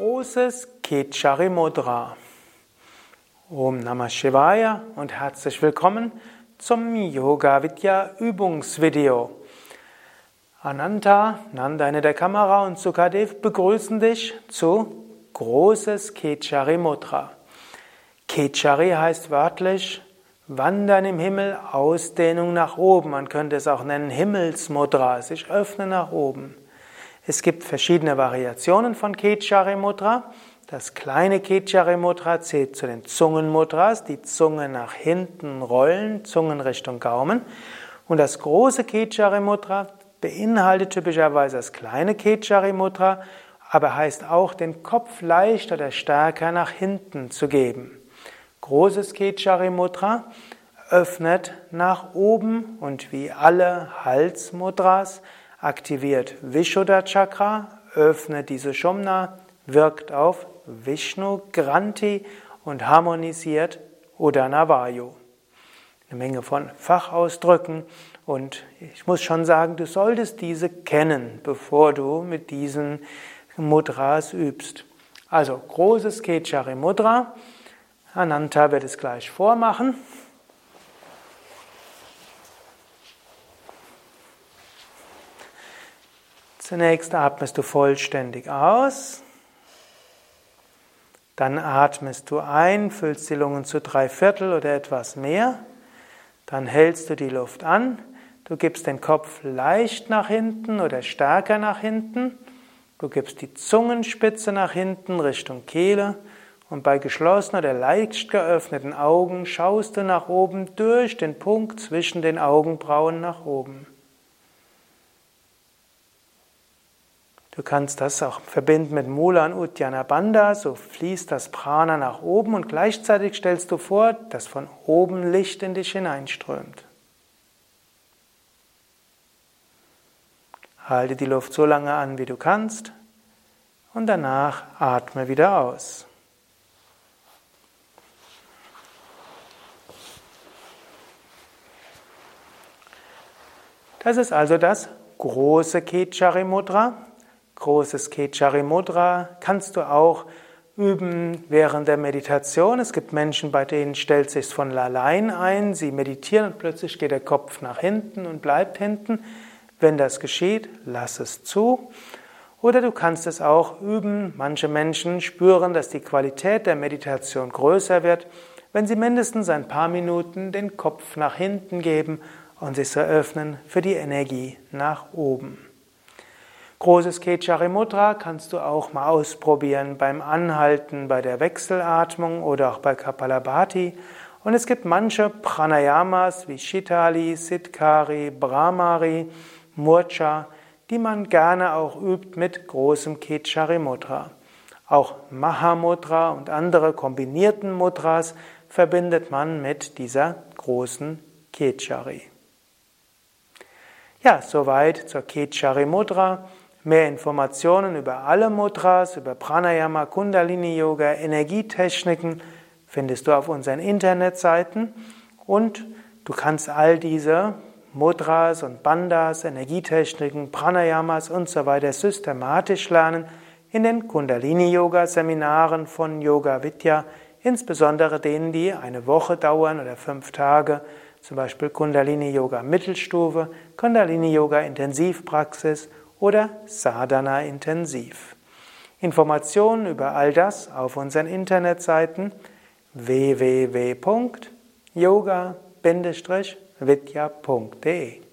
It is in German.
Großes Kechari Mudra. Om Namah Shivaya und herzlich willkommen zum Yoga Vidya Übungsvideo. Ananta, Nanda eine der Kamera und Sukadev begrüßen dich zu Großes Kechari Mudra. Kechari heißt wörtlich Wandern im Himmel, Ausdehnung nach oben. Man könnte es auch nennen Himmelsmudra, sich öffnen nach oben. Es gibt verschiedene Variationen von Kechari Mudra. Das kleine Kechari Mudra zählt zu den Zungenmudras, die Zunge nach hinten rollen, Zungen Richtung Gaumen. Und das große Kechari Mudra beinhaltet typischerweise das kleine Kechari Mudra, aber heißt auch, den Kopf leicht oder stärker nach hinten zu geben. Großes Kechari Mudra öffnet nach oben und wie alle Halsmudras aktiviert Vishuddha Chakra, öffnet diese Shumna, wirkt auf Vishnu Granti und harmonisiert Udana Vayu. Eine Menge von Fachausdrücken und ich muss schon sagen, du solltest diese kennen, bevor du mit diesen Mudras übst. Also großes Kechari Mudra. Ananta wird es gleich vormachen. Zunächst atmest du vollständig aus. Dann atmest du ein, füllst die Lungen zu drei Viertel oder etwas mehr. Dann hältst du die Luft an. Du gibst den Kopf leicht nach hinten oder stärker nach hinten. Du gibst die Zungenspitze nach hinten Richtung Kehle. Und bei geschlossenen oder leicht geöffneten Augen schaust du nach oben durch den Punkt zwischen den Augenbrauen nach oben. Du kannst das auch verbinden mit Mula und Uddiyana Bandha, so fließt das Prana nach oben und gleichzeitig stellst du vor, dass von oben Licht in dich hineinströmt. Halte die Luft so lange an, wie du kannst und danach atme wieder aus. Das ist also das große Kechari Mudra, großes Kechari Mudra kannst du auch üben während der Meditation. Es gibt Menschen, bei denen stellt sich von allein ein. Sie meditieren und plötzlich geht der Kopf nach hinten und bleibt hinten. Wenn das geschieht, lass es zu. Oder du kannst es auch üben. Manche Menschen spüren, dass die Qualität der Meditation größer wird, wenn sie mindestens ein paar Minuten den Kopf nach hinten geben und sich so öffnen für die Energie nach oben. Großes Kechari Mudra kannst du auch mal ausprobieren beim Anhalten bei der Wechselatmung oder auch bei Kapalabhati. Und es gibt manche Pranayamas wie Shitali, Siddhkari, Brahmari, Murcha, die man gerne auch übt mit großem Kechari Mudra. Auch Mahamudra und andere kombinierten Mudras verbindet man mit dieser großen Kechari. Ja, soweit zur Kechari Mudra. Mehr Informationen über alle Mudras, über Pranayama, Kundalini Yoga, Energietechniken findest du auf unseren Internetseiten. Und du kannst all diese Mudras und Bandas, Energietechniken, Pranayamas und so weiter systematisch lernen in den Kundalini Yoga Seminaren von Yoga Vidya, insbesondere denen, die eine Woche dauern oder fünf Tage, zum Beispiel Kundalini Yoga Mittelstufe, Kundalini Yoga Intensivpraxis oder Sadhana intensiv. Informationen über all das auf unseren Internetseiten www.yoga-vidya.de